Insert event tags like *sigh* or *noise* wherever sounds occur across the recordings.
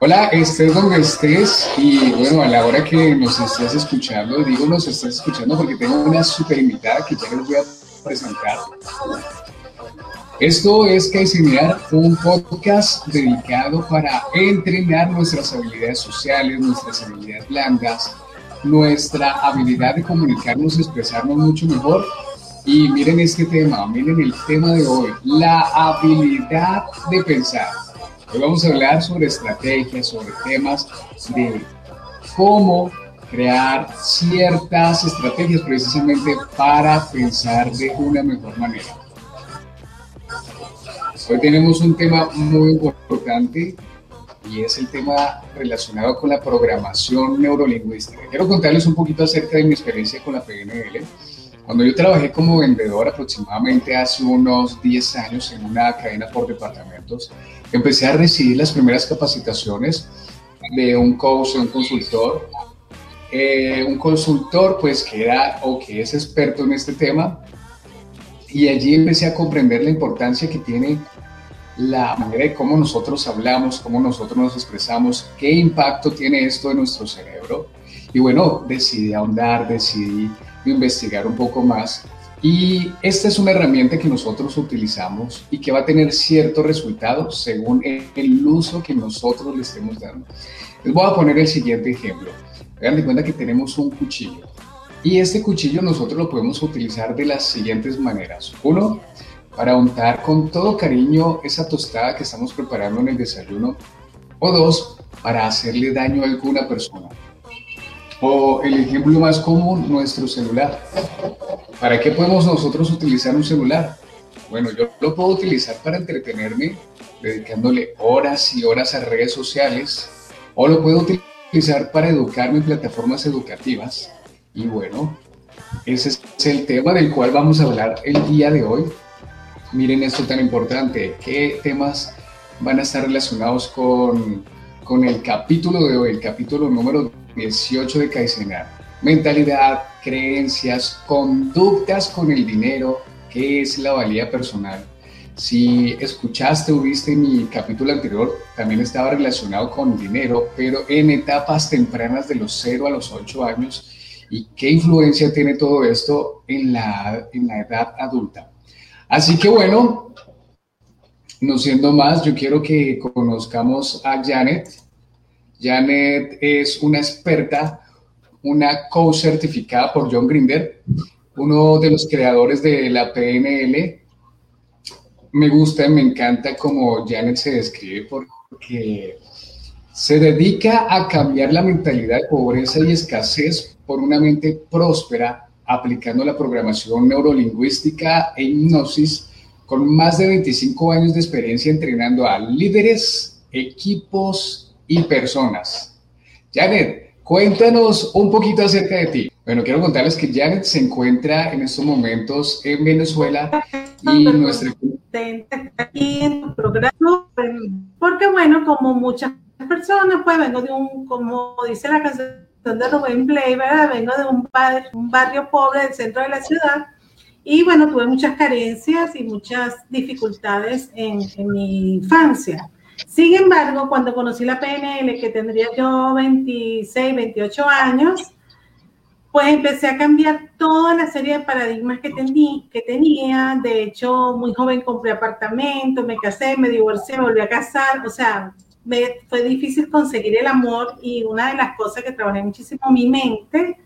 Hola, estés donde estés y bueno, a la hora que nos estés escuchando, digo nos estés escuchando porque tengo una super invitada que ya les voy a presentar. Esto es Caicenear, un podcast dedicado para entrenar nuestras habilidades sociales, nuestras habilidades blandas, nuestra habilidad de comunicarnos, expresarnos mucho mejor. Y miren este tema, miren el tema de hoy, la habilidad de pensar. Hoy vamos a hablar sobre estrategias, sobre temas de cómo crear ciertas estrategias precisamente para pensar de una mejor manera. Hoy tenemos un tema muy importante y es el tema relacionado con la programación neurolingüística. Quiero contarles un poquito acerca de mi experiencia con la PNL. Cuando yo trabajé como vendedor aproximadamente hace unos 10 años en una cadena por departamentos, empecé a recibir las primeras capacitaciones de un coach, de un consultor, eh, un consultor pues que era o que es experto en este tema y allí empecé a comprender la importancia que tiene la manera de cómo nosotros hablamos, cómo nosotros nos expresamos, qué impacto tiene esto en nuestro cerebro. Y bueno, decidí ahondar, decidí investigar un poco más. Y esta es una herramienta que nosotros utilizamos y que va a tener ciertos resultados según el uso que nosotros le estemos dando. Les voy a poner el siguiente ejemplo. Hagan de cuenta que tenemos un cuchillo. Y este cuchillo nosotros lo podemos utilizar de las siguientes maneras. Uno, para untar con todo cariño esa tostada que estamos preparando en el desayuno. O dos, para hacerle daño a alguna persona. O el ejemplo más común, nuestro celular. ¿Para qué podemos nosotros utilizar un celular? Bueno, yo lo puedo utilizar para entretenerme, dedicándole horas y horas a redes sociales, o lo puedo utilizar para educarme en plataformas educativas. Y bueno, ese es el tema del cual vamos a hablar el día de hoy miren esto tan importante, qué temas van a estar relacionados con, con el capítulo de hoy, el capítulo número 18 de Kaizenar. Mentalidad, creencias, conductas con el dinero, qué es la valía personal. Si escuchaste o viste mi capítulo anterior, también estaba relacionado con dinero, pero en etapas tempranas de los 0 a los 8 años. ¿Y qué influencia tiene todo esto en la, en la edad adulta? Así que bueno, no siendo más, yo quiero que conozcamos a Janet. Janet es una experta, una coach certificada por John Grinder, uno de los creadores de la PNL. Me gusta, me encanta cómo Janet se describe porque se dedica a cambiar la mentalidad de pobreza y escasez por una mente próspera aplicando la programación neurolingüística e hipnosis con más de 25 años de experiencia entrenando a líderes, equipos y personas. Janet, cuéntanos un poquito acerca de ti. Bueno, quiero contarles que Janet se encuentra en estos momentos en Venezuela y nuestra... Aquí en tu programa, porque bueno, como muchas personas, pues vengo de un, como dice la canción, de Rubén Play, ¿verdad? Vengo de un, un barrio pobre del centro de la ciudad y bueno, tuve muchas carencias y muchas dificultades en, en, mi infancia. Sin embargo, cuando conocí la PNL, que tendría yo 26, 28 años, pues empecé a cambiar toda la serie de paradigmas que, tení, que tenía. De hecho, muy joven compré apartamento, me casé, me divorcié, volví a casar. O sea, me fue difícil conseguir el amor y una de las cosas que trabajé muchísimo mi mente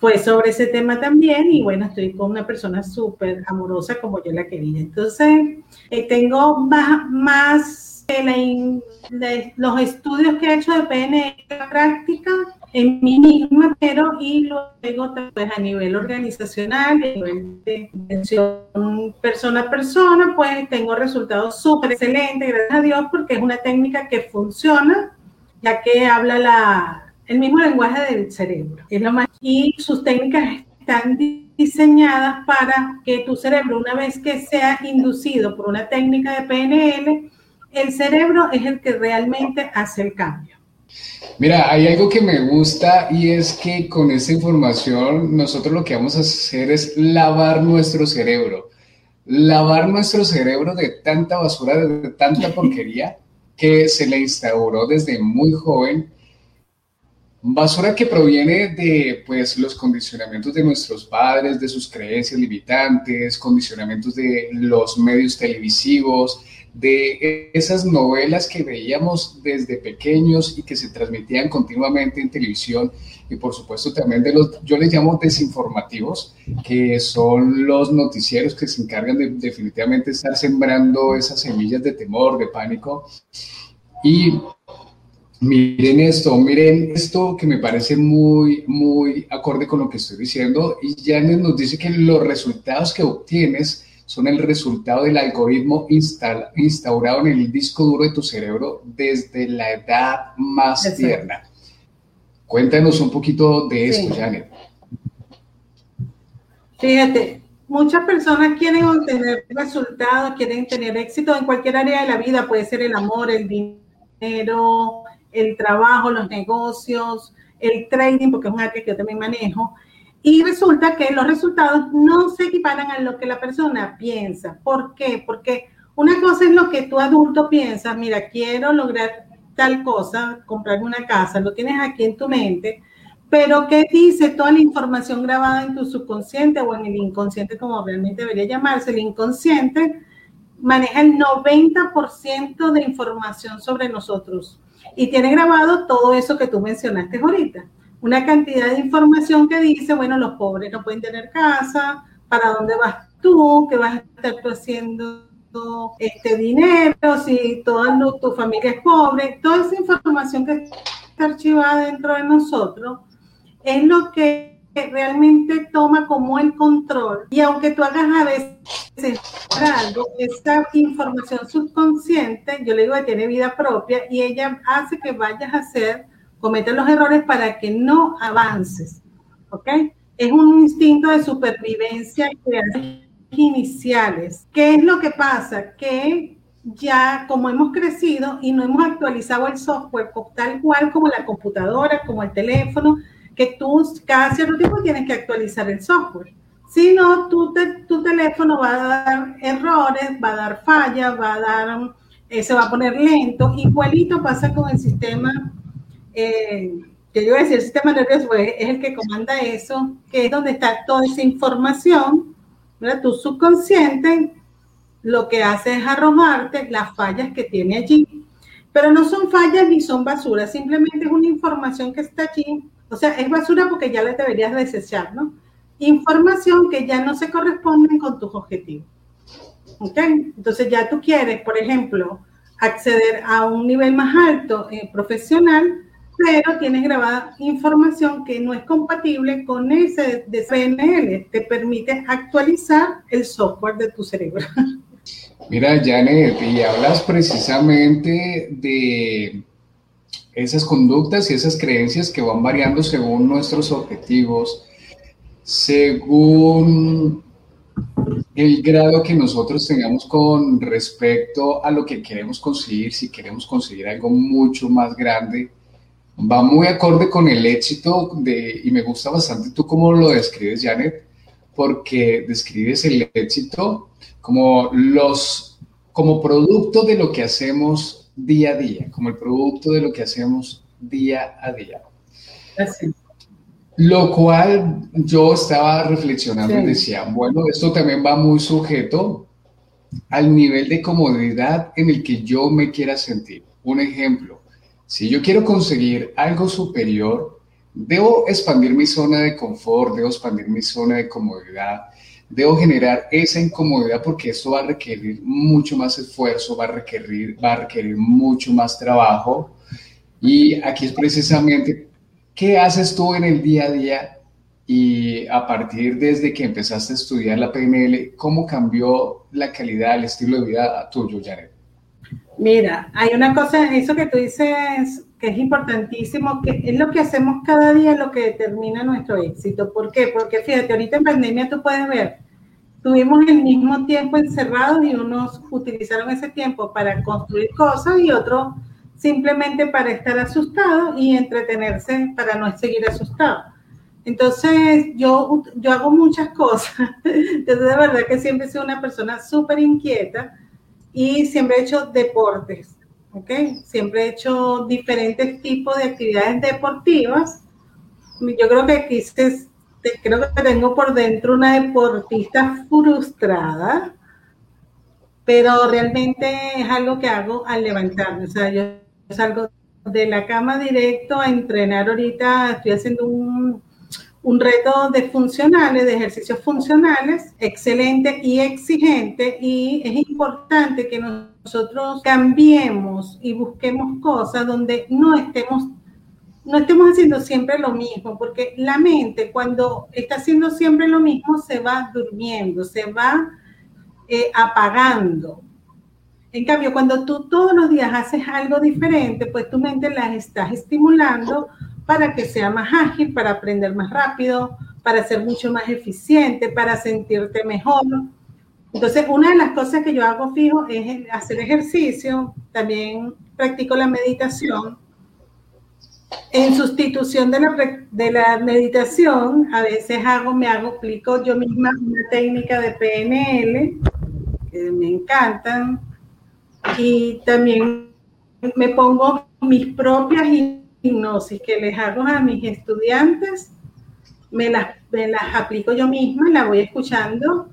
fue sobre ese tema también y bueno, estoy con una persona súper amorosa como yo la quería. Entonces, eh, tengo más, más los estudios que he hecho de PNL práctica en mí misma, pero y luego pues, a nivel organizacional, a nivel de atención persona a persona, pues tengo resultados súper excelentes, gracias a Dios, porque es una técnica que funciona, ya que habla la, el mismo lenguaje del cerebro. Es lo más, y sus técnicas están diseñadas para que tu cerebro, una vez que sea inducido por una técnica de PNL, el cerebro es el que realmente hace el cambio. Mira, hay algo que me gusta y es que con esta información nosotros lo que vamos a hacer es lavar nuestro cerebro. Lavar nuestro cerebro de tanta basura, de tanta *laughs* porquería que se le instauró desde muy joven Basura que proviene de pues, los condicionamientos de nuestros padres, de sus creencias limitantes, condicionamientos de los medios televisivos, de esas novelas que veíamos desde pequeños y que se transmitían continuamente en televisión y por supuesto también de los, yo les llamo desinformativos, que son los noticieros que se encargan de definitivamente estar sembrando esas semillas de temor, de pánico. Y Miren esto, miren esto que me parece muy, muy acorde con lo que estoy diciendo. Y Janet nos dice que los resultados que obtienes son el resultado del algoritmo instaurado en el disco duro de tu cerebro desde la edad más tierna. Cuéntanos un poquito de esto, Janet. Fíjate, muchas personas quieren obtener resultados, quieren tener éxito en cualquier área de la vida, puede ser el amor, el dinero, el trabajo, los negocios, el trading, porque es un área que yo también manejo. Y resulta que los resultados no se equiparan a lo que la persona piensa. ¿Por qué? Porque una cosa es lo que tu adulto piensa, mira, quiero lograr tal cosa, comprarme una casa, lo tienes aquí en tu mente, pero ¿qué dice toda la información grabada en tu subconsciente o en el inconsciente, como realmente debería llamarse? El inconsciente maneja el 90% de información sobre nosotros y tiene grabado todo eso que tú mencionaste ahorita. Una cantidad de información que dice, bueno, los pobres no pueden tener casa, para dónde vas tú, qué vas a estar tú haciendo este dinero, si toda tu familia es pobre, toda esa información que está archivada dentro de nosotros es lo que realmente toma como el control. Y aunque tú hagas a veces algo, esta información subconsciente, yo le digo que tiene vida propia y ella hace que vayas a hacer, cometer los errores para que no avances. ¿Ok? Es un instinto de supervivencia iniciales. ¿Qué es lo que pasa? Que ya como hemos crecido y no hemos actualizado el software tal cual como la computadora, como el teléfono, que tú cada cierto tiempo tienes que actualizar el software. Si no, tu, tu teléfono va a dar errores, va a dar fallas, va a dar, eh, se va a poner lento. Igualito pasa con el sistema, eh, yo voy a decir, el sistema nervioso es el que comanda eso, que es donde está toda esa información, ¿verdad? Tu subconsciente lo que hace es arrojarte las fallas que tiene allí. Pero no son fallas ni son basura, simplemente es una información que está allí o sea, es basura porque ya la deberías desechar, ¿no? Información que ya no se corresponden con tus objetivos. ¿Ok? Entonces ya tú quieres, por ejemplo, acceder a un nivel más alto eh, profesional, pero tienes grabada información que no es compatible con ese de PNL. Te permite actualizar el software de tu cerebro. Mira, Janet, y hablas precisamente de esas conductas y esas creencias que van variando según nuestros objetivos, según el grado que nosotros tengamos con respecto a lo que queremos conseguir, si queremos conseguir algo mucho más grande, va muy acorde con el éxito de, y me gusta bastante tú cómo lo describes, Janet, porque describes el éxito como los, como producto de lo que hacemos día a día, como el producto de lo que hacemos día a día. Lo cual yo estaba reflexionando y decía, bueno, esto también va muy sujeto al nivel de comodidad en el que yo me quiera sentir. Un ejemplo, si yo quiero conseguir algo superior, debo expandir mi zona de confort, debo expandir mi zona de comodidad, debo generar esa incomodidad porque esto va a requerir mucho más esfuerzo, va a requerir, va a requerir mucho más trabajo. Y aquí es precisamente, ¿qué haces tú en el día a día? Y a partir desde que empezaste a estudiar la PNL, ¿cómo cambió la calidad, el estilo de vida tuyo, Jared? Mira, hay una cosa, eso que tú dices que es importantísimo, que es lo que hacemos cada día lo que determina nuestro éxito. ¿Por qué? Porque fíjate, ahorita en pandemia tú puedes ver, tuvimos el mismo tiempo encerrados y unos utilizaron ese tiempo para construir cosas y otros simplemente para estar asustados y entretenerse para no seguir asustados. Entonces, yo, yo hago muchas *laughs* cosas. Entonces, de verdad que siempre sido una persona súper inquieta y siempre he hecho deportes ¿ok? Siempre he hecho diferentes tipos de actividades deportivas. Yo creo que quise, creo que tengo por dentro una deportista frustrada, pero realmente es algo que hago al levantarme. O sea, yo salgo de la cama directo a entrenar ahorita, estoy haciendo un, un reto de funcionales, de ejercicios funcionales, excelente y exigente, y es importante que nosotros cambiemos y busquemos cosas donde no estemos no estemos haciendo siempre lo mismo, porque la mente cuando está haciendo siempre lo mismo se va durmiendo, se va eh, apagando. En cambio, cuando tú todos los días haces algo diferente, pues tu mente la estás estimulando para que sea más ágil, para aprender más rápido, para ser mucho más eficiente, para sentirte mejor. Entonces, una de las cosas que yo hago fijo es hacer ejercicio, también practico la meditación. En sustitución de la, de la meditación, a veces hago, me hago, aplico yo misma una técnica de PNL, que me encantan, y también me pongo mis propias hipnosis que les hago a mis estudiantes, me las, aplico yo misma, la voy escuchando,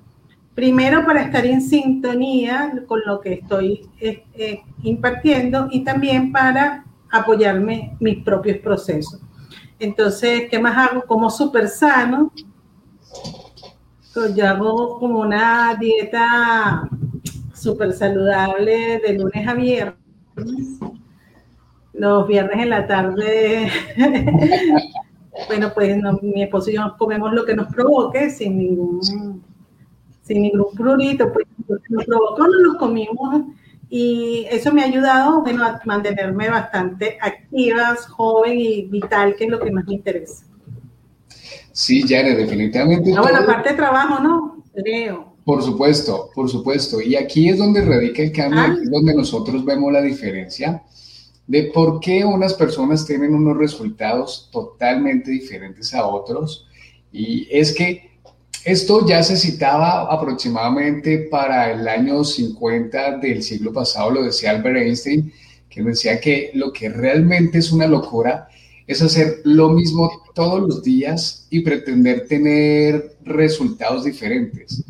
primero para estar en sintonía con lo que estoy eh, eh, impartiendo y también para apoyarme mis propios procesos. Entonces, ¿qué más hago? Como súper sano, pues yo hago como una dieta súper saludable de lunes a viernes los viernes en la tarde, *laughs* bueno, pues mi esposo y yo comemos lo que nos provoque sin ningún, sin ningún prurito, pues lo que nos provocó no los comimos y eso me ha ayudado, bueno, a mantenerme bastante activa, joven y vital, que es lo que más me interesa. Sí, Jared, definitivamente. Ah, bueno, aparte de trabajo, ¿no? Leo. Por supuesto, por supuesto. Y aquí es donde radica el cambio, ah. aquí es donde nosotros vemos la diferencia de por qué unas personas tienen unos resultados totalmente diferentes a otros. Y es que esto ya se citaba aproximadamente para el año 50 del siglo pasado, lo decía Albert Einstein, que decía que lo que realmente es una locura es hacer lo mismo todos los días y pretender tener resultados diferentes.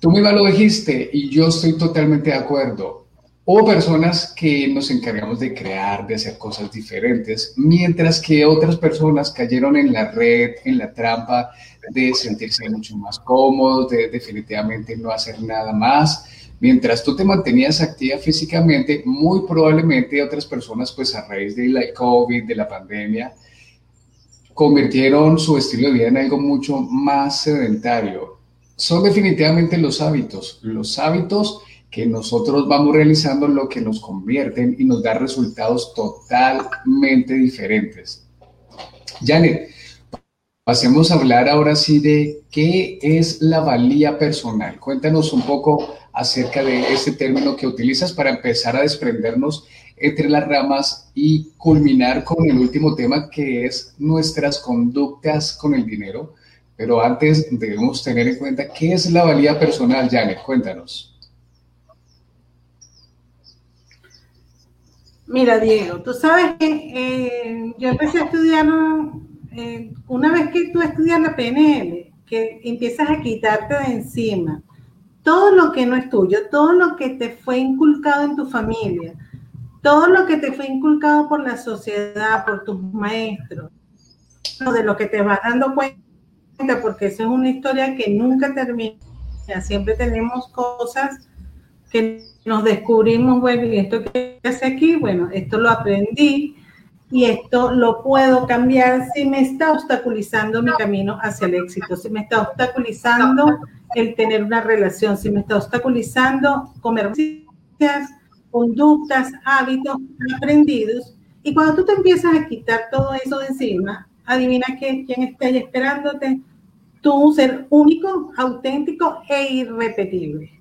Tú misma lo dijiste y yo estoy totalmente de acuerdo o personas que nos encargamos de crear, de hacer cosas diferentes, mientras que otras personas cayeron en la red, en la trampa de sentirse mucho más cómodos, de definitivamente no hacer nada más. Mientras tú te mantenías activa físicamente, muy probablemente otras personas, pues a raíz de la COVID, de la pandemia, convirtieron su estilo de vida en algo mucho más sedentario. Son definitivamente los hábitos, los hábitos que nosotros vamos realizando lo que nos convierten y nos da resultados totalmente diferentes. Janet, pasemos a hablar ahora sí de qué es la valía personal. Cuéntanos un poco acerca de ese término que utilizas para empezar a desprendernos entre las ramas y culminar con el último tema que es nuestras conductas con el dinero. Pero antes debemos tener en cuenta qué es la valía personal, Janet. Cuéntanos. Mira, Diego, tú sabes que eh, yo empecé a estudiar, eh, una vez que tú estudias la PNL, que empiezas a quitarte de encima todo lo que no es tuyo, todo lo que te fue inculcado en tu familia, todo lo que te fue inculcado por la sociedad, por tus maestros, de lo que te vas dando cuenta, porque eso es una historia que nunca termina. Siempre tenemos cosas que nos descubrimos, bueno, ¿y esto qué hace aquí? Bueno, esto lo aprendí y esto lo puedo cambiar si me está obstaculizando mi camino hacia el éxito, si me está obstaculizando el tener una relación, si me está obstaculizando comer conductas, hábitos aprendidos. Y cuando tú te empiezas a quitar todo eso de encima, adivina que, quién está ahí esperándote, tú ser único, auténtico e irrepetible.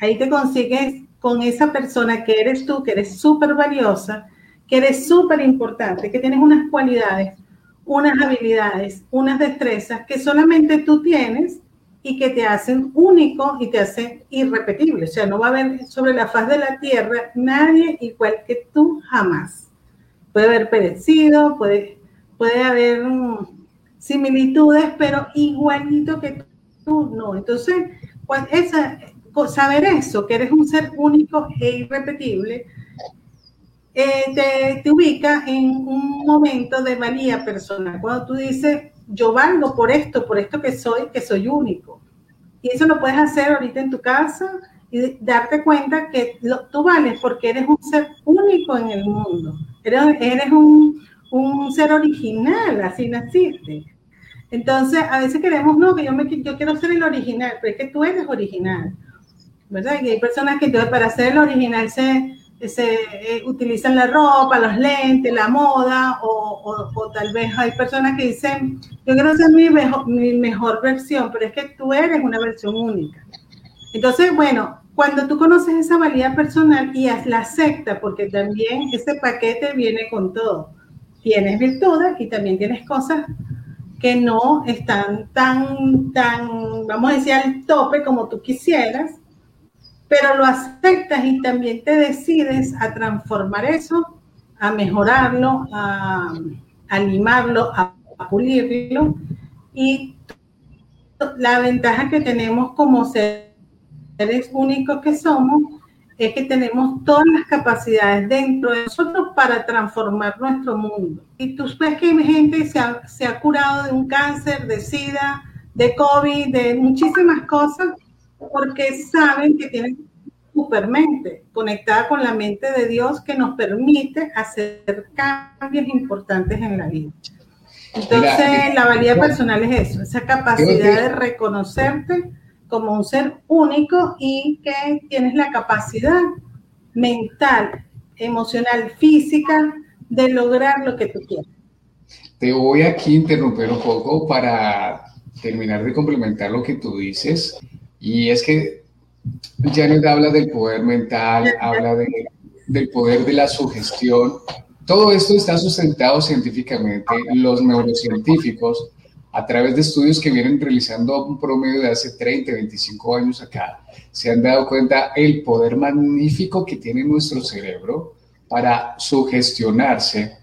Ahí te consigues con esa persona que eres tú, que eres súper valiosa, que eres súper importante, que tienes unas cualidades, unas habilidades, unas destrezas que solamente tú tienes y que te hacen único y te hacen irrepetible. O sea, no va a haber sobre la faz de la tierra nadie igual que tú jamás. Puede haber perecido, puede, puede haber mm, similitudes, pero igualito que tú no. Entonces, esa, saber eso, que eres un ser único e irrepetible, eh, te, ubica en un momento de valía personal. Cuando tú dices, yo valgo por esto, por esto que soy, que soy único. Y eso lo puedes hacer ahorita en tu casa y darte cuenta que tú vales porque eres un ser único en el mundo. Eres, eres un, un, ser original, así naciste. Entonces, a veces queremos, no, que yo, me, yo quiero ser el original, pero es que tú eres original. Y hay personas que entonces para ser el original se, se eh, utilizan la ropa, los lentes, la moda, o, o, tal vez hay personas que dicen, yo quiero ser mi mejor, mi mejor versión, pero es que tú eres una versión única. Entonces, bueno, cuando tú conoces esa valía personal y la aceptas, porque también ese paquete viene con todo, tienes virtudes y también tienes cosas que no están tan, tan, vamos a decir, al tope como tú quisieras, pero lo aceptas y también te decides a transformar eso, a mejorarlo, a, animarlo, a, pulirlo. Y la ventaja que tenemos como seres únicos que somos es que tenemos todas las capacidades dentro de nosotros para transformar nuestro mundo. Y tú ves que gente se ha, se ha curado de un cáncer, de SIDA, de COVID, de muchísimas cosas, porque saben que tienen supermente conectada con la mente de Dios que nos permite hacer cambios importantes en la vida. Entonces, la valía personal es eso, esa capacidad de reconocerte como un ser único y que tienes la capacidad mental, emocional, física de lograr lo que tú quieres. Te voy aquí a interrumpir un poco para terminar de complementar lo que tú dices. Y es que Janet habla del poder mental, habla del poder de la sugestión. Todo esto está sustentado científicamente. Los neurocientíficos, a través de estudios que vienen realizando un promedio de hace 30, 25 años acá, se han dado cuenta el poder magnífico que tiene nuestro cerebro para sugestionarse.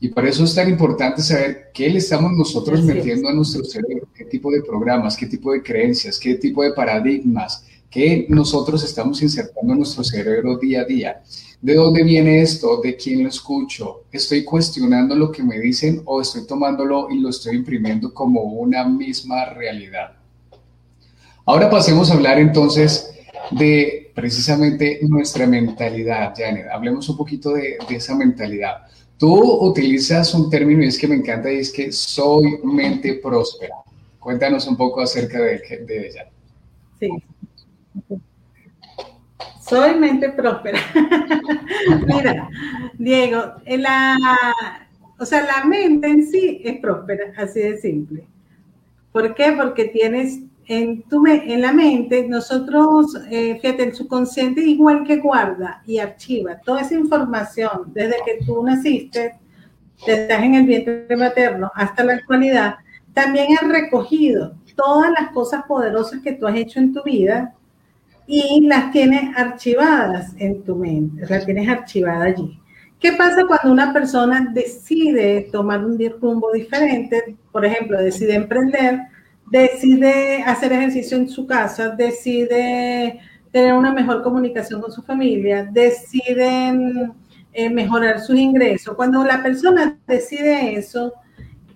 Y por eso es tan importante saber qué le estamos nosotros metiendo a nuestro cerebro, qué tipo de programas, qué tipo de creencias, qué tipo de paradigmas, que nosotros estamos insertando en nuestro cerebro día a día. ¿De dónde viene esto? ¿De quién lo escucho? ¿Estoy cuestionando lo que me dicen o estoy tomándolo y lo estoy imprimiendo como una misma realidad? Ahora pasemos a hablar entonces de precisamente nuestra mentalidad, Janet. Hablemos un poquito de, esa mentalidad. Tú utilizas un término y es que me encanta y es que soy mente próspera. Cuéntanos un poco acerca de, ella. Sí, soy mente próspera. *laughs* Mira, Diego, o sea, la mente en sí es próspera, así de simple. ¿Por qué? Porque tienes en, tu, en la mente, nosotros, eh, fíjate, el subconsciente igual que guarda y archiva toda esa información desde que tú naciste, estás en el vientre materno hasta la actualidad, también ha recogido todas las cosas poderosas que tú has hecho en tu vida y las tienes archivadas en tu mente, las tienes archivada allí. ¿Qué pasa cuando una persona decide tomar un rumbo diferente? Por ejemplo, decide emprender, decide hacer ejercicio en su casa, decide tener una mejor comunicación con su familia, decide eh, mejorar sus ingresos. Cuando la persona decide eso,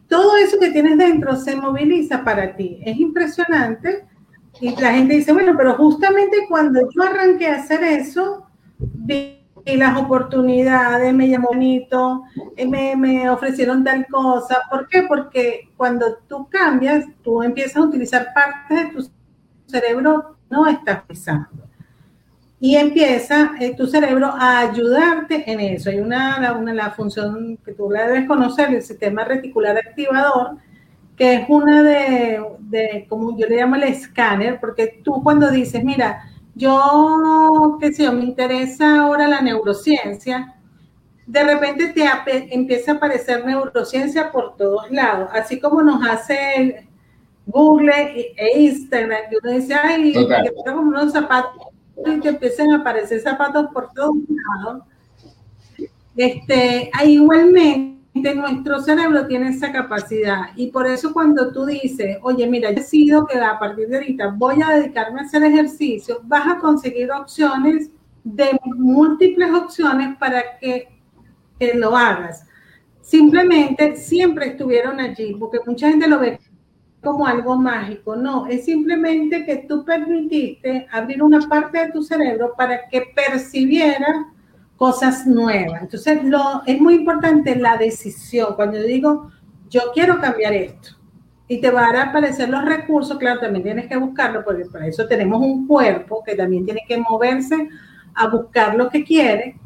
todo eso que tienes dentro se moviliza para ti. Es impresionante y la gente dice, bueno, pero justamente cuando yo arranqué a hacer eso, vi las oportunidades, me llamó bonito, eh, me, me ofrecieron tal cosa. ¿Por qué? Porque cuando tú cambias, tú empiezas a utilizar partes de tu cerebro no estás pensando. Y empieza eh, tu cerebro a ayudarte en eso. Hay una, una, la función que tú la debes conocer, el sistema reticular activador, que es una de, como yo le llamo el escáner, porque tú cuando dices, mira, yo, qué sé yo, me interesa ahora la neurociencia, de repente te empieza a aparecer neurociencia por todos lados, así como nos hace Google e Instagram, que uno dice, ay, que como unos zapatos y te empiezan a aparecer zapatos por todos lados. Este, igualmente, nuestro cerebro tiene esa capacidad y por eso cuando tú dices, oye, mira, yo decido que a partir de ahorita voy a dedicarme a hacer ejercicio, vas a conseguir opciones de múltiples opciones para que, que lo hagas. Simplemente siempre estuvieron allí, porque mucha gente lo ve como algo mágico, no, es simplemente que tú permitiste abrir una parte de tu cerebro para que percibiera cosas nuevas. Entonces, lo, es muy importante la decisión. Cuando digo, yo quiero cambiar esto, y te van a aparecer los recursos, claro, también tienes que buscarlo, porque para eso tenemos un cuerpo que también tiene que moverse a buscar lo que quiere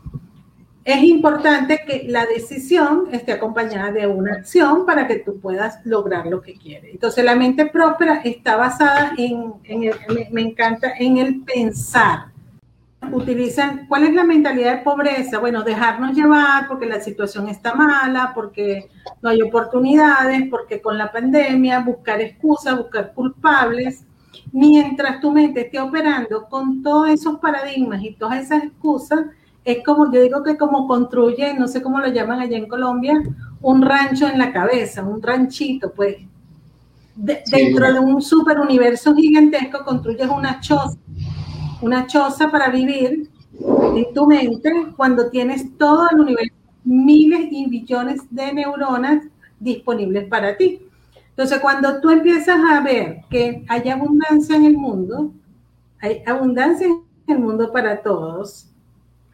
es importante que la decisión esté acompañada de una acción para que tú puedas lograr lo que quieres. Entonces, la mente próspera está basada en, me, encanta, en el pensar. Utilizan, ¿cuál es la mentalidad de pobreza? Bueno, dejarnos llevar porque la situación está mala, porque no hay oportunidades, porque con la pandemia, buscar excusas, buscar culpables. Mientras tu mente esté operando con todos esos paradigmas y todas esas excusas, es como, yo digo que como construye, no sé cómo lo llaman allá en Colombia, un rancho en la cabeza, un ranchito, pues. dentro de un super universo gigantesco construyes una choza, una choza para vivir en tu mente cuando tienes todo el universo, miles y billones de neuronas disponibles para ti. Entonces, cuando tú empiezas a ver que hay abundancia en el mundo, hay abundancia en el mundo para todos,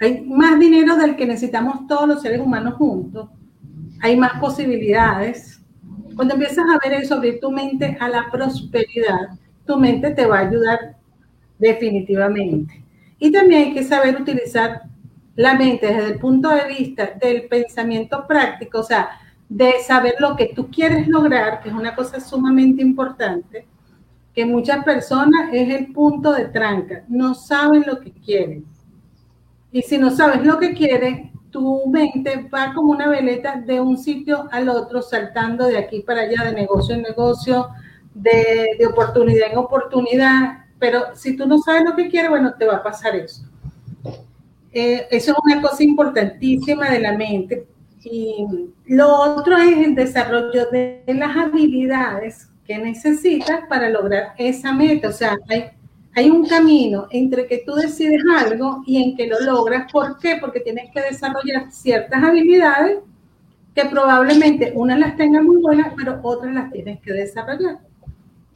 hay más dinero del que necesitamos todos los seres humanos juntos. Hay más posibilidades. Cuando empiezas a ver eso, abrir tu mente a la prosperidad, tu mente te va a ayudar definitivamente. Y también hay que saber utilizar la mente desde el punto de vista del pensamiento práctico, o sea, de saber lo que tú quieres lograr, que es una cosa sumamente importante, que muchas personas es el punto de tranca, no saben lo que quieren. Y si no sabes lo que quieres, tu mente va como una veleta de un sitio al otro, saltando de aquí para allá, de negocio en negocio, de, oportunidad en oportunidad. Pero si tú no sabes lo que quieres, bueno, te va a pasar eso. Eh, eso es una cosa importantísima de la mente. Y lo otro es el desarrollo de las habilidades que necesitas para lograr esa meta. O sea, hay hay un camino entre que tú decides algo y en que lo logras. ¿Por qué? Porque tienes que desarrollar ciertas habilidades que probablemente unas las tengas muy buenas, pero otras las tienes que desarrollar.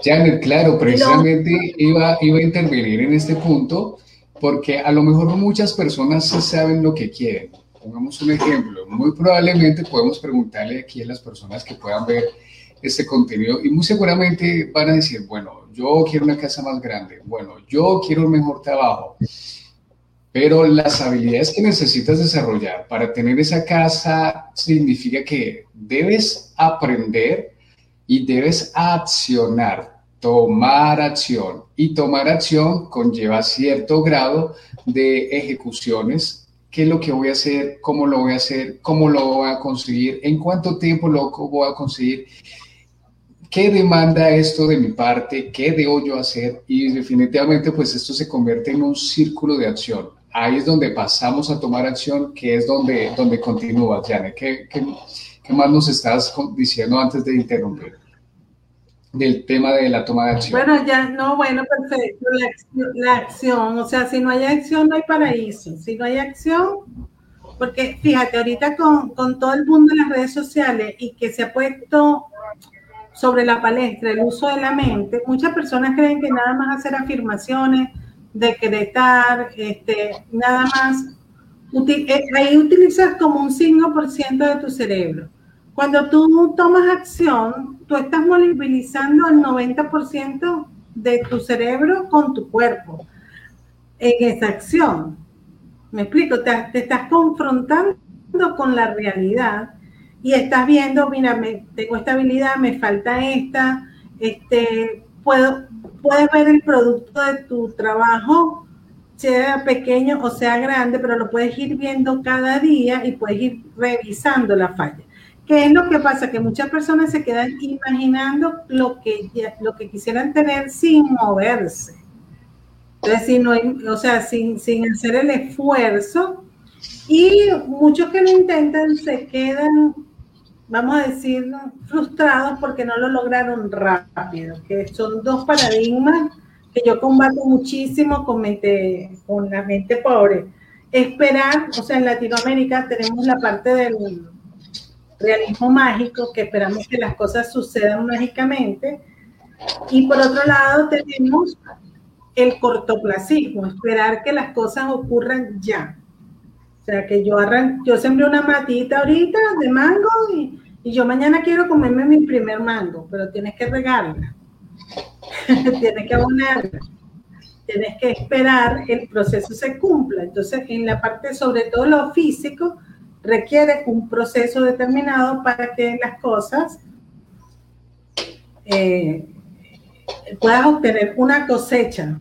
Janet, claro, precisamente iba, iba a intervenir en este punto porque a lo mejor muchas personas sí saben lo que quieren. Pongamos un ejemplo. Muy probablemente podemos preguntarle aquí a las personas que puedan ver este contenido y muy seguramente van a decir, bueno, yo quiero una casa más grande, bueno, yo quiero un mejor trabajo, pero las habilidades que necesitas desarrollar para tener esa casa significa que debes aprender y debes accionar, tomar acción. Y tomar acción conlleva cierto grado de ejecuciones qué es lo que voy a hacer, cómo lo voy a hacer, cómo lo voy a conseguir, en cuánto tiempo lo voy a conseguir. ¿qué demanda esto de mi parte? ¿Qué debo yo hacer? Y definitivamente pues esto se convierte en un círculo de acción. Ahí es donde pasamos a tomar acción, que es donde, donde continúa, Janet. ¿Qué, qué, qué más nos estás diciendo antes de interrumpir? Del tema de la toma de acción. Bueno, ya, no, bueno, perfecto. La, acción, o sea, si no hay acción, no hay paraíso. Si no hay acción, porque fíjate, ahorita con, con todo el mundo de las redes sociales y que se ha puesto sobre la palestra, el uso de la mente, muchas personas creen que nada más hacer afirmaciones, decretar, este, nada más, eh, ahí utilizas como un 5% de tu cerebro. Cuando tú tomas acción, tú estás movilizando el 90% de tu cerebro con tu cuerpo en esa acción. Me explico, te, estás confrontando con la realidad y estás viendo, mira, me, tengo esta habilidad, me falta esta, este, puedo, puedes ver el producto de tu trabajo, sea pequeño o sea grande, pero lo puedes ir viendo cada día y puedes ir revisando la falla. ¿Qué es lo que pasa? Que muchas personas se quedan imaginando lo que, lo que quisieran tener sin moverse. Entonces, si no, o sea, sin, sin hacer el esfuerzo. Y muchos que lo intentan se quedan, vamos a decir, frustrados porque no lo lograron rápido, que son dos paradigmas que yo combato muchísimo con, mente, con la mente pobre. Esperar, o sea, en Latinoamérica tenemos la parte del realismo mágico, que esperamos que las cosas sucedan mágicamente. Y por otro lado tenemos el cortoplacismo, esperar que las cosas ocurran ya. O sea, que yo, arran yo sembré una matita ahorita de mango y, y, yo mañana quiero comerme mi primer mango, pero tienes que regarla, *laughs* tienes que abonarla, tienes que esperar el proceso se cumpla. Entonces, en la parte, sobre todo lo físico, requiere un proceso determinado para que las cosas eh, puedas obtener una cosecha.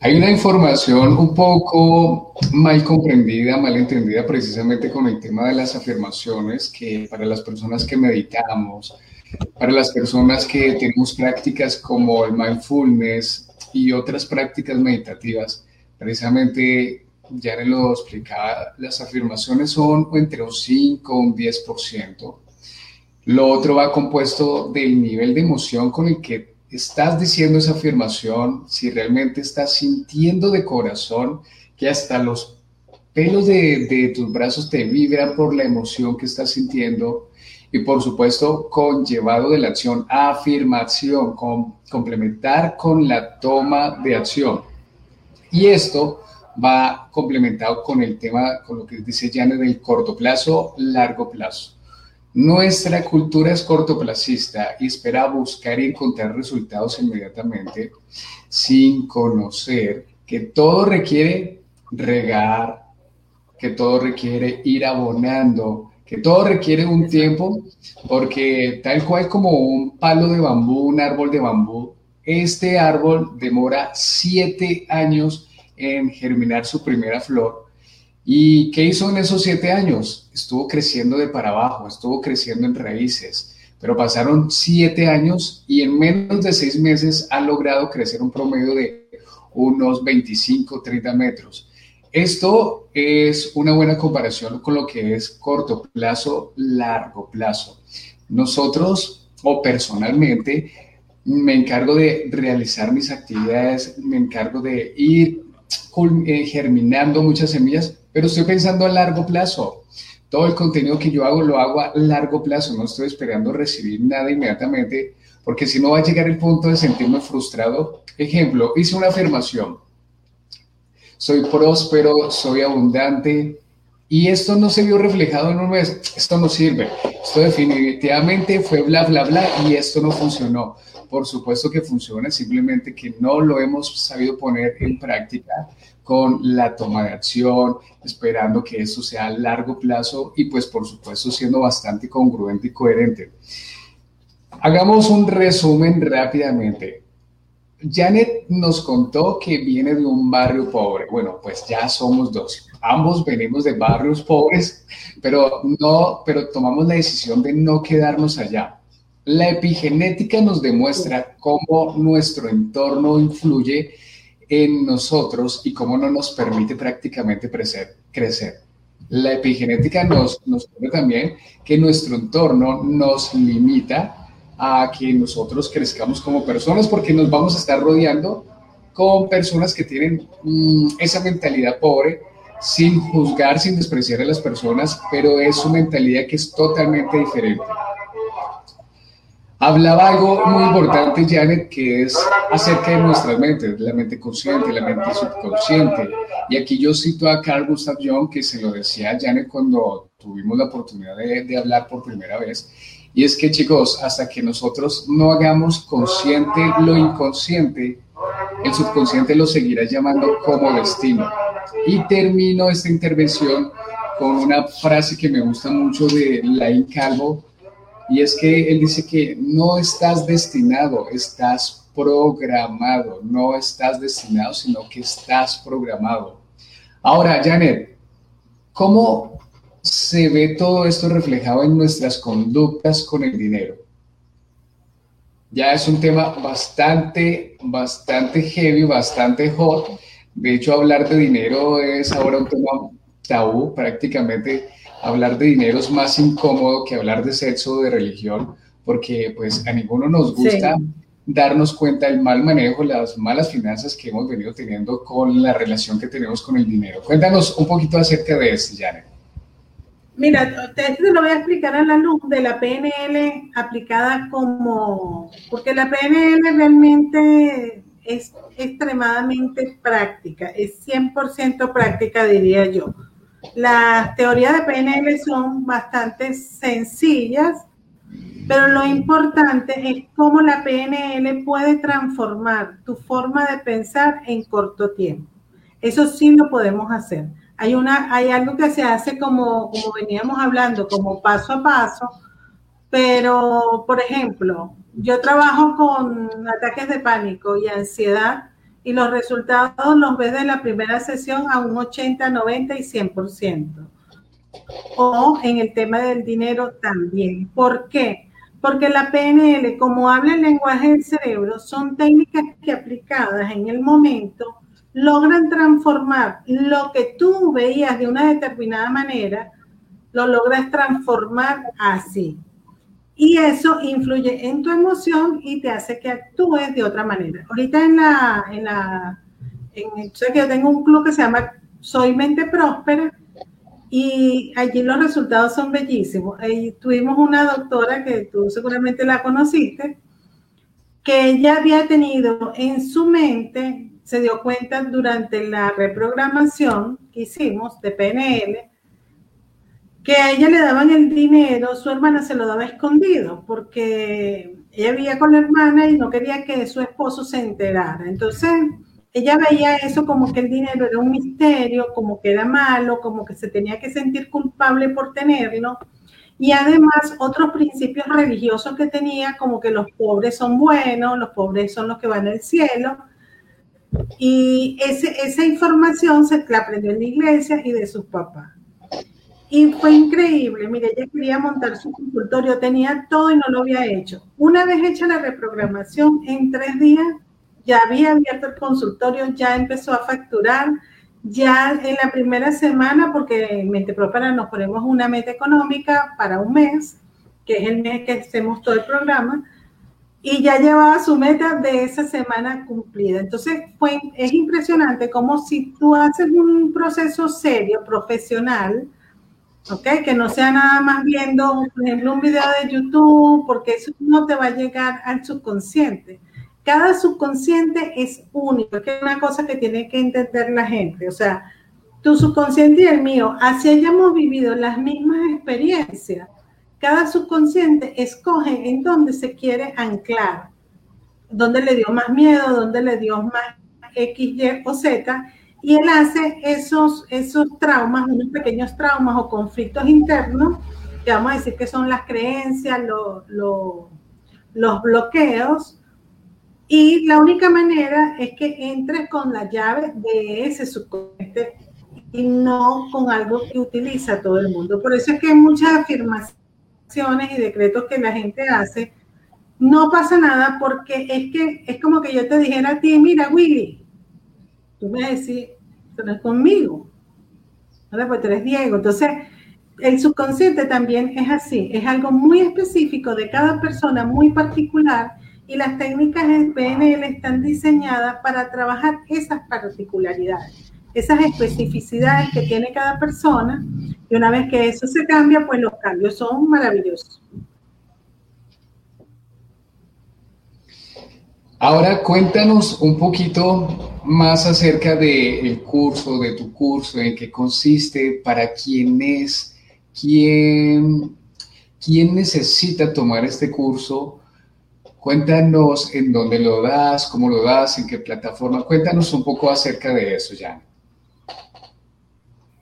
Hay una información un poco mal comprendida, mal entendida precisamente con el tema de las afirmaciones, que para las personas que meditamos, para las personas que tenemos prácticas como el mindfulness y otras prácticas meditativas, precisamente ya le lo explicaba, las afirmaciones son entre un 5 o un 10%. Lo otro va compuesto del nivel de emoción con el que estás diciendo esa afirmación, si realmente estás sintiendo de corazón que hasta los pelos de, tus brazos te vibran por la emoción que estás sintiendo y por supuesto conllevado de la acción, afirmación, con, complementar con la toma de acción. Y esto va complementado con el tema, con lo que dice Janet del corto plazo, largo plazo. Nuestra cultura es cortoplacista y espera buscar y encontrar resultados inmediatamente sin conocer que todo requiere regar, que todo requiere ir abonando, que todo requiere un tiempo, porque tal cual como un palo de bambú, un árbol de bambú, este árbol demora siete años en germinar su primera flor. ¿Y qué hizo en esos siete años? Estuvo creciendo de para abajo, estuvo creciendo en raíces, pero pasaron siete años y en menos de seis meses ha logrado crecer un promedio de unos 25, 30 metros. Esto es una buena comparación con lo que es corto plazo, largo plazo. Nosotros, o personalmente, me encargo de realizar mis actividades, me encargo de ir germinando muchas semillas, pero estoy pensando a largo plazo. Todo el contenido que yo hago lo hago a largo plazo, no estoy esperando recibir nada inmediatamente, porque si no va a llegar el punto de sentirme frustrado. Ejemplo, hice una afirmación. Soy próspero, soy abundante, y esto no se vio reflejado en un mes. Esto no sirve. Esto definitivamente fue bla, bla, bla y esto no funcionó por supuesto que funciona, simplemente que no lo hemos sabido poner en práctica con la toma de acción, esperando que eso sea a largo plazo y pues por supuesto siendo bastante congruente y coherente. Hagamos un resumen rápidamente. Janet nos contó que viene de un barrio pobre. Bueno, pues ya somos dos. Ambos venimos de barrios pobres, pero no, pero tomamos la decisión de no quedarnos allá. La epigenética nos demuestra cómo nuestro entorno influye en nosotros y cómo no nos permite prácticamente crecer. La epigenética nos, nos también que nuestro entorno nos limita a que nosotros crezcamos como personas porque nos vamos a estar rodeando con personas que tienen mm, esa mentalidad pobre, sin juzgar, sin despreciar a las personas, pero es una mentalidad que es totalmente diferente. Hablaba algo muy importante, Janet, que es acerca de nuestras mentes, la mente consciente, la mente subconsciente. Y aquí yo cito a Carl Gustav Jung, que se lo decía a Janet cuando tuvimos la oportunidad de, de hablar por primera vez. Y es que, chicos, hasta que nosotros no hagamos consciente lo inconsciente, el subconsciente lo seguirá llamando como destino. Y termino esta intervención con una frase que me gusta mucho de Lain Calvo, y es que él dice que no estás destinado, estás programado, no estás destinado, sino que estás programado. Ahora, Janet, ¿cómo se ve todo esto reflejado en nuestras conductas con el dinero? Ya es un tema bastante, bastante heavy, bastante hot. De hecho, hablar de dinero es ahora un tema tabú. Prácticamente hablar de dinero es más incómodo que hablar de sexo o de religión, porque pues a ninguno nos gusta darnos cuenta del mal manejo, las malas finanzas que hemos venido teniendo con la relación que tenemos con el dinero. Cuéntanos un poquito acerca de esto, Janet. Mira, te, lo voy a explicar a la luz de la PNL aplicada como, porque la PNL realmente es extremadamente práctica, es 100% práctica, diría yo. Las teorías de PNL son bastante sencillas, pero lo importante es cómo la PNL puede transformar tu forma de pensar en corto tiempo. Eso sí lo podemos hacer hay, una, hay algo que se hace como, como veníamos hablando, como paso a paso, pero, por ejemplo, yo trabajo con ataques de pánico y ansiedad y los resultados los ves de la primera sesión a un 80, 90 y 100%. O en el tema del dinero también. ¿Por qué? Porque la PNL, como habla el lenguaje del cerebro, son técnicas que aplicadas en el momento logran transformar lo que tú veías de una determinada manera, lo logras transformar así. Y eso influye en tu emoción y te hace que actúes de otra manera. Ahorita en la, en la, en, sé que yo tengo un club que se llama Soy Mente Próspera y allí los resultados son bellísimos. Ahí tuvimos una doctora que tú seguramente la conociste, que ella había tenido en su mente se dio cuenta durante la reprogramación que hicimos de PNL que a ella le daban el dinero, su hermana se lo daba escondido porque ella vivía con la hermana y no quería que su esposo se enterara. Entonces, ella veía eso como que el dinero era un misterio, como que era malo, como que se tenía que sentir culpable por tenerlo. Y además otros principios religiosos que tenía, como que los pobres son buenos, los pobres son los que van al cielo. Y esa información se la aprendió en la iglesia y de sus papás. Y fue increíble. Mire, ella quería montar su consultorio, tenía todo y no lo había hecho. Una vez hecha la reprogramación, en tres días ya había abierto el consultorio, ya empezó a facturar. Ya en la primera semana, porque en Mente Próspera nos ponemos una meta económica para un mes, que es el mes que hacemos todo el programa, y ya llevaba su meta de esa semana cumplida. Entonces, fue, es impresionante como si tú haces un proceso serio, profesional, ¿ok? Que no sea nada más viendo, por ejemplo, un video de YouTube, porque eso no te va a llegar al subconsciente. Cada subconsciente es único, que es una cosa que tiene que entender la gente. O sea, tu subconsciente y el mío, así hayamos vivido las mismas experiencias, cada subconsciente escoge en dónde se quiere anclar, dónde le dio más miedo, dónde le dio más X, Y o Z, y él hace esos, esos traumas, unos pequeños traumas o conflictos internos, que vamos a decir que son las creencias, los bloqueos, y la única manera es que entres con la llave de ese subconsciente y no con algo que utiliza todo el mundo. Por eso es que hay muchas afirmaciones y decretos que la gente hace, no pasa nada porque es que es como que yo te dijera a ti, mira Willy, tú me decís, tú no es conmigo, ¿verdad? Pues tú eres Diego. Entonces, el subconsciente también es así, es algo muy específico de cada persona, muy particular, y las técnicas en PNL están diseñadas para trabajar esas particularidades, esas especificidades que tiene cada persona y una vez que eso se cambia, pues los cambios son maravillosos. Ahora cuéntanos un poquito más acerca del curso, de tu curso, en qué consiste, para quién es, quién, quién necesita tomar este curso. Cuéntanos en dónde lo das, cómo lo das, en qué plataforma. Cuéntanos un poco acerca de eso, Jan.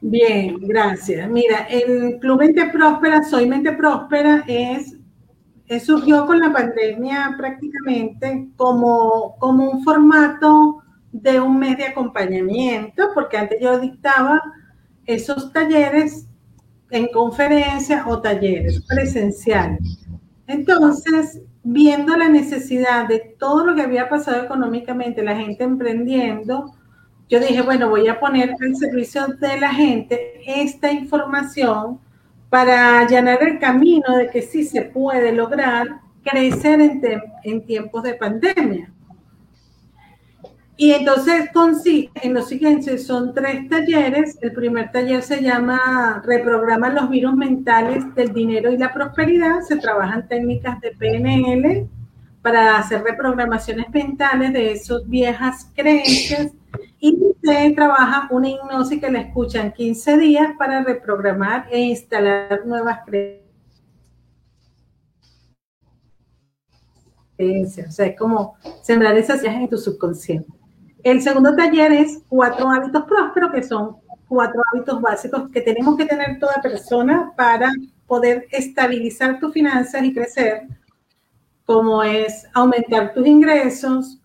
Bien, gracias. Mira, el Club Mente Próspera, Soy Mente Próspera, es, surgió con la pandemia prácticamente como, como un formato de un mes de acompañamiento, porque antes yo dictaba esos talleres en conferencias o talleres presenciales. Entonces, viendo la necesidad de todo lo que había pasado económicamente, la gente emprendiendo, yo dije, bueno, voy a poner al servicio de la gente esta información para allanar el camino de que sí se puede lograr crecer en, en tiempos de pandemia. Y entonces consiste en lo siguiente, son tres talleres. El primer taller se llama Reprograma los virus mentales del dinero y la prosperidad. Se trabajan técnicas de PNL para hacer reprogramaciones mentales de esas viejas creencias. Y se trabaja una hipnosis que la escuchan 15 días para reprogramar e instalar nuevas creencias. O sea, es como sembrar esas ideas en tu subconsciente. El segundo taller es cuatro hábitos prósperos, que son cuatro hábitos básicos que tenemos que tener toda persona para poder estabilizar tus finanzas y crecer, como es aumentar tus ingresos,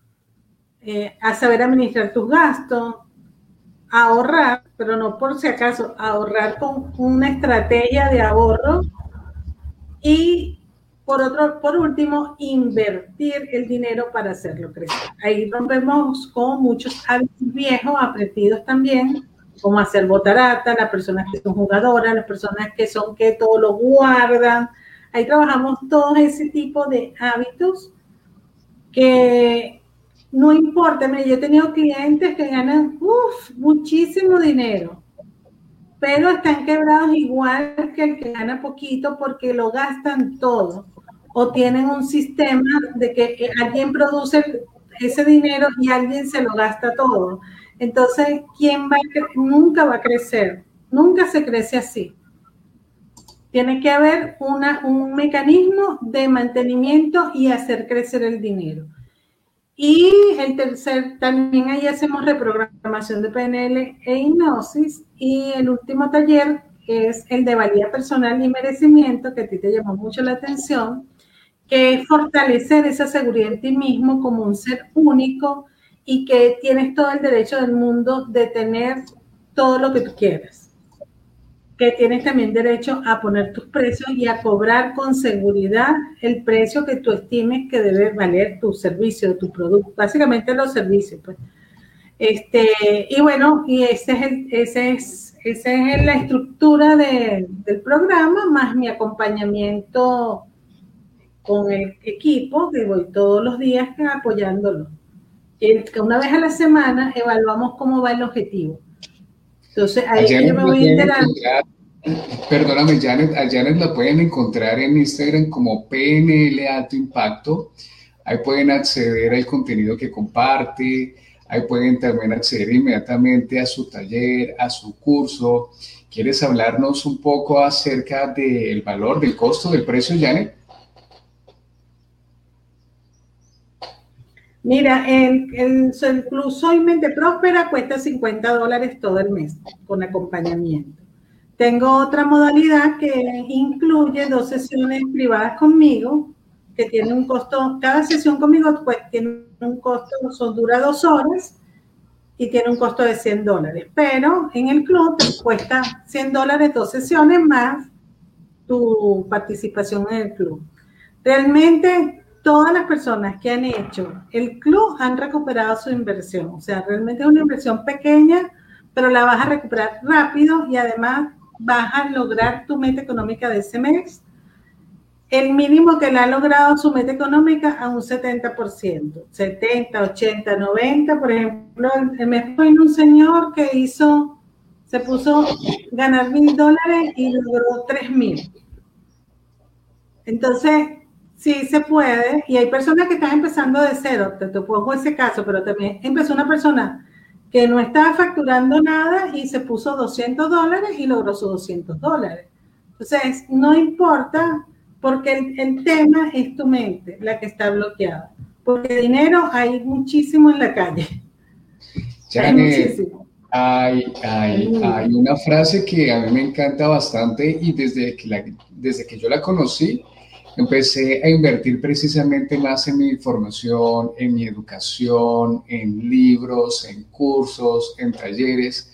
eh, saber administrar tus gastos, ahorrar, pero no por si acaso, ahorrar con una estrategia de ahorro y por otro, por último, invertir el dinero para hacerlo crecer. Ahí rompemos con muchos hábitos viejos, aprendidos también, como hacer botarata, las personas que son jugadoras, las personas que son que todo lo guardan. Ahí trabajamos todo ese tipo de hábitos que no importa. yo he tenido clientes que ganan muchísimo dinero, pero están quebrados igual que el que gana poquito porque lo gastan todo o tienen un sistema de que alguien produce ese dinero y alguien se lo gasta todo. Entonces, ¿quién va a nunca va a crecer? Nunca se crece así. Tiene que haber una, un mecanismo de mantenimiento y hacer crecer el dinero. Y el tercer, también ahí hacemos reprogramación de PNL e hipnosis. Y el último taller es el de valía personal y merecimiento, que a ti te llamó mucho la atención, que es fortalecer esa seguridad en ti mismo como un ser único y que tienes todo el derecho del mundo de tener todo lo que tú quieras. Que tienes también derecho a poner tus precios y a cobrar con seguridad el precio que tú estimes que debe valer tu servicio, tu producto, básicamente los servicios. Pues. Este, y bueno, y ese es, ese es, esa es la estructura del programa, más mi acompañamiento con el equipo, que voy todos los días apoyándolo. Una vez a la semana evaluamos cómo va el objetivo. Entonces, ahí yo me voy a enterar. Perdóname, Janet, a Janet la pueden encontrar en Instagram como PNL Alto Impacto. Ahí pueden acceder al contenido que comparte. Ahí pueden también acceder inmediatamente a su taller, a su curso. ¿Quieres hablarnos un poco acerca del valor, del costo, del precio, Janet? Mira, el, el, el Club Soy Mente Próspera cuesta 50 dólares todo el mes con acompañamiento. Tengo otra modalidad que incluye dos sesiones privadas conmigo, que tiene un costo, cada sesión conmigo pues, tiene un costo, son, dura dos horas y tiene un costo de 100 dólares. Pero en el club te cuesta 100 dólares dos sesiones más tu participación en el club. Realmente todas las personas que han hecho el club han recuperado su inversión. O sea, realmente es una inversión pequeña, pero la vas a recuperar rápido y además vas a lograr tu meta económica de ese mes. El mínimo que le ha logrado su meta económica a un 70%, 70, 80, 90. Por ejemplo, el mes fue un señor que hizo, se puso ganar mil dólares y logró tres mil. Entonces, Sí, se puede. Y hay personas que están empezando de cero. Te, te pongo ese caso, pero también empezó una persona que no estaba facturando nada y se puso 200 dólares y logró sus 200 dólares. Entonces, no importa porque el, tema es tu mente la que está bloqueada. Porque dinero hay muchísimo en la calle. hay muchísimo. Hay, hay, hay, una frase que a mí me encanta bastante y desde que, desde que yo la conocí, empecé a invertir precisamente más en mi formación, en mi educación, en libros, en cursos, en talleres.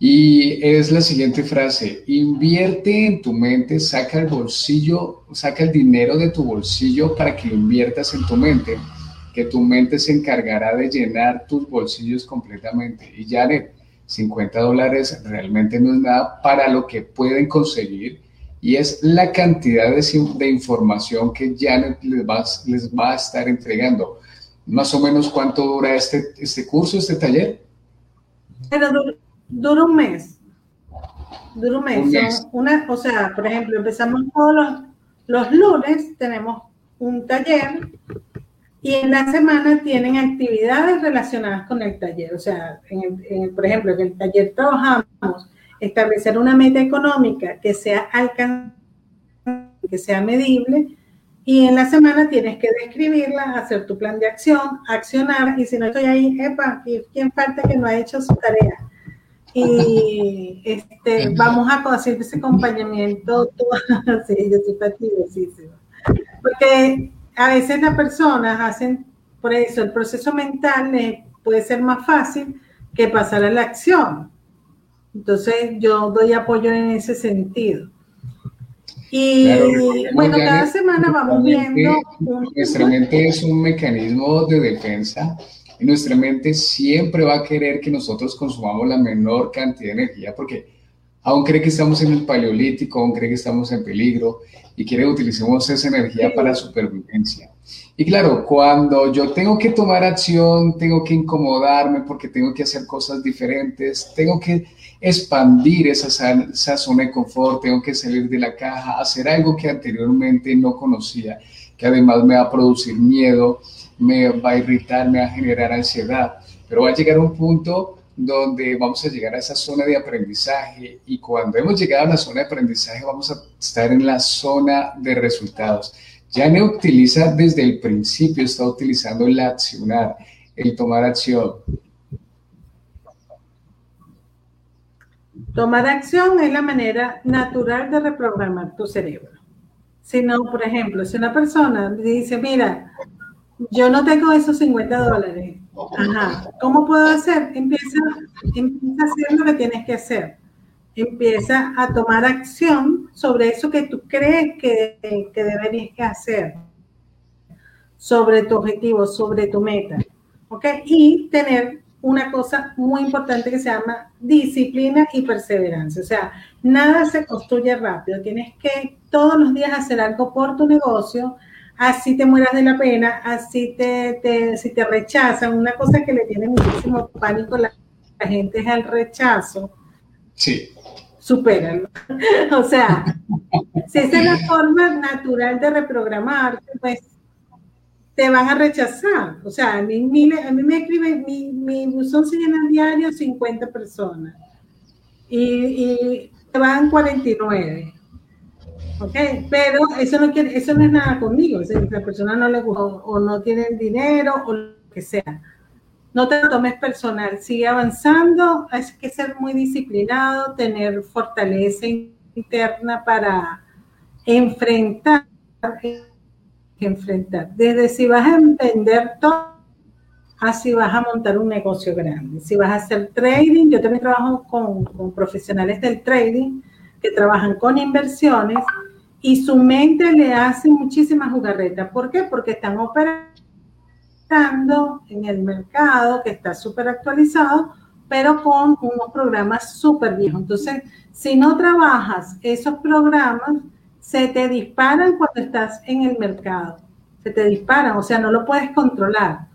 Y es la siguiente frase, invierte en tu mente, saca el bolsillo, saca el dinero de tu bolsillo para que lo inviertas en tu mente, que tu mente se encargará de llenar tus bolsillos completamente. Y ya 50 dólares realmente no es nada para lo que pueden conseguir y es la cantidad de, de información que Janet les va, les va a estar entregando. Más o menos cuánto dura este, este curso, este taller? Pero dura, un mes. Dura un mes. una, o sea, por ejemplo, empezamos todos los, los lunes, tenemos un taller y en la semana tienen actividades relacionadas con el taller. O sea, en en por ejemplo, en el taller trabajamos establecer una meta económica que sea alcanzable, que sea medible, y en la semana tienes que describirla, hacer tu plan de acción, accionar, y si no estoy ahí, epa, ¿quién falta que no ha hecho su tarea? Y *laughs* este, vamos a hacer ese acompañamiento, *laughs* sí, yo estoy fatigadísima. Porque a veces las personas hacen, por eso el proceso mental puede ser más fácil que pasar a la acción. Entonces yo doy apoyo en ese sentido. Y bueno, cada semana vamos viendo. Nuestra mente es un mecanismo de defensa y nuestra mente siempre va a querer que nosotros consumamos la menor cantidad de energía porque aún cree que estamos en el paleolítico, aún cree que estamos en peligro y quiere que utilicemos esa energía para supervivencia. Y claro, cuando yo tengo que tomar acción, tengo que incomodarme porque tengo que hacer cosas diferentes, tengo que expandir esa, esa zona de confort, tengo que salir de la caja, hacer algo que anteriormente no conocía, que además me va a producir miedo, me va a irritar, me va a generar ansiedad, pero va a llegar un punto donde vamos a llegar a esa zona de aprendizaje y cuando hemos llegado a la zona de aprendizaje vamos a estar en la zona de resultados. Ya no utiliza desde el principio, está utilizando el accionar, el tomar acción, Tomar acción es la manera natural de reprogramar tu cerebro. Si no, por ejemplo, si una persona dice, mira, yo no tengo esos 50 dólares, ajá, ¿cómo puedo hacer? Empieza, empieza a hacer lo que tienes que hacer. Empieza a tomar acción sobre eso que tú crees que, que deberías hacer, sobre tu objetivo, sobre tu meta. Y tener una cosa muy importante que se llama disciplina y perseverancia. O sea, nada se construye rápido. Tienes que todos los días hacer algo por tu negocio, así te mueras de la pena, así te, si te rechazan. Una cosa que le tiene muchísimo pánico a la, gente es el rechazo. Sí. Supéralo. *laughs* o sea, si esa es la forma natural de reprogramar, pues te van a rechazar. O sea, a mí, a mí me escriben, mi, mi buzón se llena diario 50 personas y, te van 49. ¿Ok? Pero eso no, quiere, eso no es nada conmigo. Si la persona no le gusta o no tiene dinero o lo que sea. No te tomes personal. Sigue avanzando. Hay que ser muy disciplinado, tener fortaleza interna para enfrentar enfrentar. Desde si vas a emprender todo, así vas a montar un negocio grande. Si vas a hacer trading, yo también trabajo con, profesionales del trading que trabajan con inversiones y su mente le hace muchísimas jugarretas. ¿Por qué? Porque están operando en el mercado que está súper actualizado, pero con unos programas súper viejos. Entonces, si no trabajas esos programas, se te disparan cuando estás en el mercado. Se te disparan, o sea, no lo puedes controlar.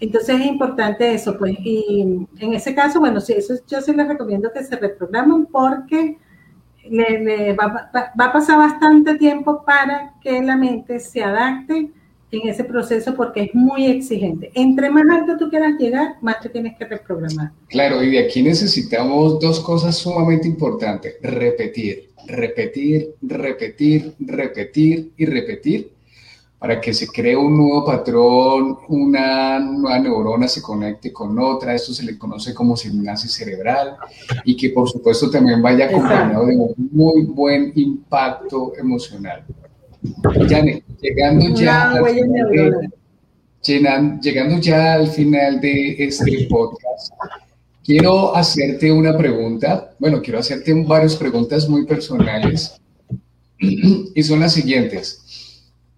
Entonces es importante eso, pues, y en ese caso, bueno, sí, eso yo sí les recomiendo que se reprogramen porque le, va, a pasar bastante tiempo para que la mente se adapte en ese proceso porque es muy exigente. Entre más alto tú quieras llegar, más te tienes que reprogramar. Claro, y de aquí necesitamos dos cosas sumamente importantes. Repetir repetir, repetir, repetir y repetir para que se cree un nuevo patrón, una nueva neurona se conecte con otra, esto se le conoce como sinapsis cerebral y que por supuesto también vaya acompañado de un muy buen impacto emocional. Llegando ya, llegando ya al final de este podcast, quiero hacerte una pregunta. Bueno, quiero hacerte varias preguntas muy personales *clears throat* y son las siguientes.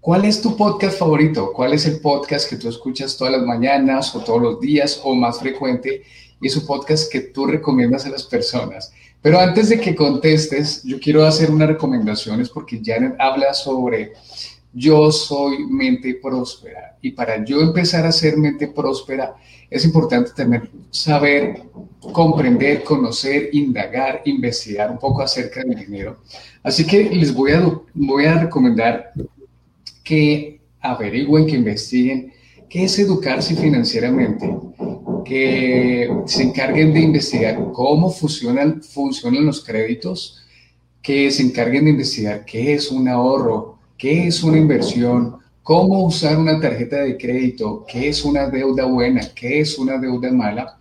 ¿Cuál es tu podcast favorito? ¿Cuál es el podcast que tú escuchas todas las mañanas o todos los días o más frecuente? Y es un podcast que tú recomiendas a las personas. Pero antes de que contestes, yo quiero hacer unas recomendaciones porque Janet habla sobre yo soy mente próspera. Y para yo empezar a ser mente próspera, es importante también saber, comprender, conocer, indagar, investigar un poco acerca del dinero. Así que les voy a, voy a recomendar que averigüen, que investiguen qué es educarse financieramente, que se encarguen de investigar cómo funcionan, funcionan los créditos, que se encarguen de investigar qué es un ahorro, qué es una inversión, cómo usar una tarjeta de crédito, qué es una deuda buena, qué es una deuda mala.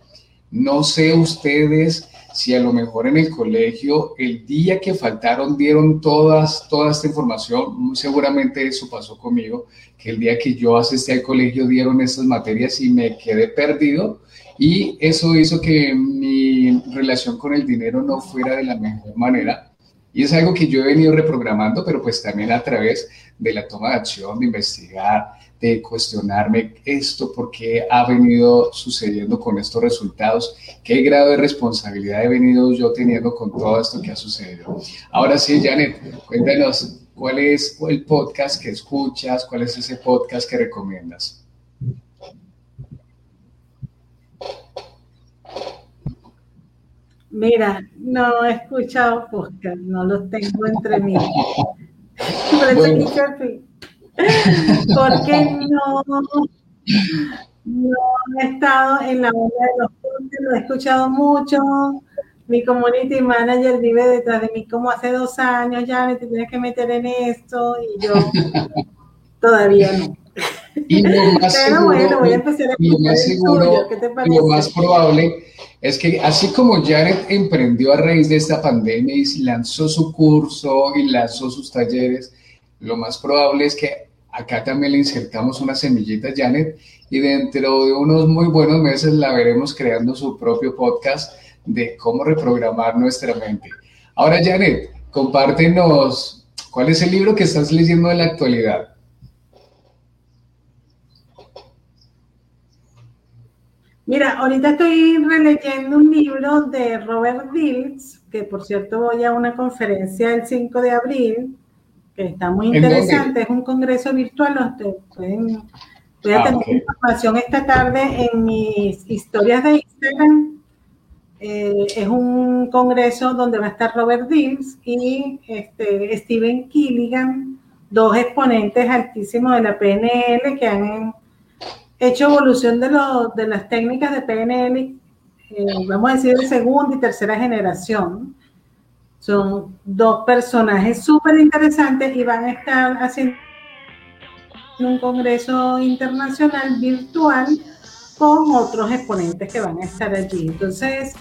No sé ustedes si a lo mejor en el colegio el día que faltaron dieron todas, toda esta información, muy seguramente eso pasó conmigo, que el día que yo asistí al colegio dieron estas materias y me quedé perdido y eso hizo que mi relación con el dinero no fuera de la mejor manera. Y es algo que yo he venido reprogramando, pero pues también a través de la toma de acción, de investigar, de cuestionarme esto, por qué ha venido sucediendo con estos resultados, qué grado de responsabilidad he venido yo teniendo con todo esto que ha sucedido. Ahora sí, Janet, cuéntanos, ¿cuál es el podcast que escuchas? ¿Cuál es ese podcast que recomiendas? Mira, no he escuchado podcast, no los tengo entre mí. *laughs* porque no, no he estado en la onda de los cursos, lo he escuchado mucho. Mi community manager vive detrás de mí como hace dos años, ya me tienes que meter en esto y yo *laughs* todavía no. *laughs* Y lo más seguro, bueno, voy a empezar a lo más, seguro, lo más probable es que así como Janet emprendió a raíz de esta pandemia y lanzó su curso y lanzó sus talleres, lo más probable es que acá también le insertamos una semillita, Janet, y dentro de unos muy buenos meses la veremos creando su propio podcast de cómo reprogramar nuestra mente. Ahora, Janet, compártenos cuál es el libro que estás leyendo en la actualidad. Mira, ahorita estoy releyendo un libro de Robert Dills, que por cierto voy a una conferencia el 5 de abril, que está muy interesante, es un congreso virtual, pueden, voy a ah, tener información esta tarde en mis historias de Instagram. Eh, es un congreso donde va a estar Robert Dills y este, Steven Killigan, dos exponentes altísimos de la PNL que han hecho evolución de, de las técnicas de PNL, eh, vamos a decir de segunda y tercera generación. Son dos personajes súper interesantes y van a estar haciendo un congreso internacional virtual con otros exponentes que van a estar allí. Entonces,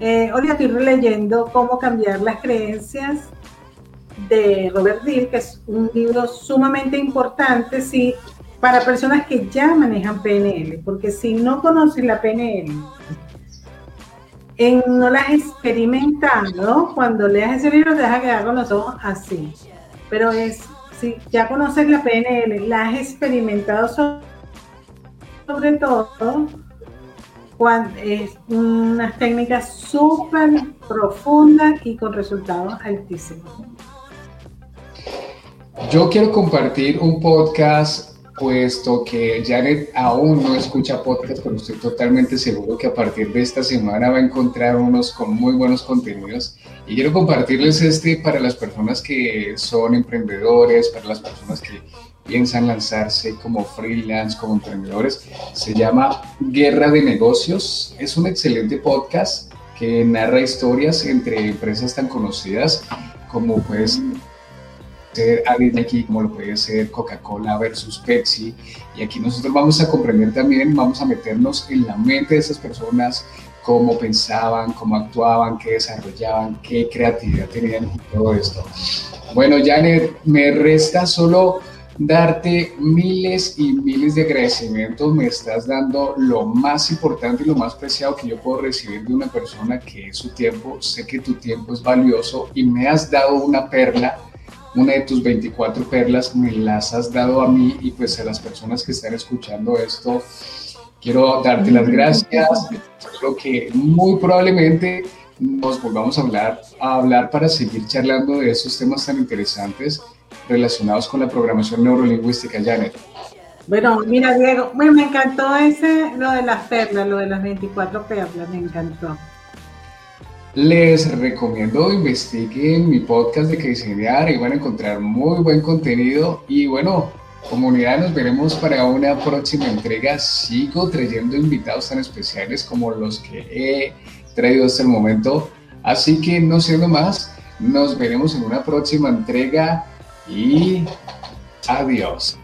eh, hoy estoy releyendo Cómo cambiar las creencias de Robert Dill, que es un libro sumamente importante si, para personas que ya manejan PNL, porque si no conocen la PNL, no la has experimentado, cuando leas ese libro te deja quedar con los ojos así. Pero es, si ya conoces la PNL, la has experimentado sobre, todo, cuando es unas técnicas súper profundas y con resultados altísimos. Yo quiero compartir un podcast puesto que Janet aún no escucha podcast, pero estoy totalmente seguro que a partir de esta semana va a encontrar unos con muy buenos contenidos. Y quiero compartirles este para las personas que son emprendedores, para las personas que piensan lanzarse como freelance, como emprendedores. Se llama Guerra de Negocios. Es un excelente podcast que narra historias entre empresas tan conocidas como pues ser aquí, como lo puede ser Coca-Cola versus Pepsi. Y aquí nosotros vamos a comprender también, vamos a meternos en la mente de esas personas, cómo pensaban, cómo actuaban, qué desarrollaban, qué creatividad tenían y todo esto. Bueno, Janet, me resta solo darte miles y miles de agradecimientos. Me estás dando lo más importante y lo más preciado que yo puedo recibir de una persona que es su tiempo. Sé que tu tiempo es valioso y me has dado una perla. Una de tus 24 perlas me las has dado a mí y pues a las personas que están escuchando esto. Quiero darte las gracias. Creo que muy probablemente nos volvamos a hablar, a hablar para seguir charlando de esos temas tan interesantes relacionados con la programación neurolingüística, Janet. Bueno, mira, Diego, me encantó ese, lo de las perlas, lo de las 24 perlas, me encantó. Les recomiendo investiguen mi podcast de que diseñar y van a encontrar muy buen contenido. Y bueno, comunidad, nos veremos para una próxima entrega. Sigo trayendo invitados tan especiales como los que he traído hasta el momento. Así que no siendo más, nos veremos en una próxima entrega y adiós.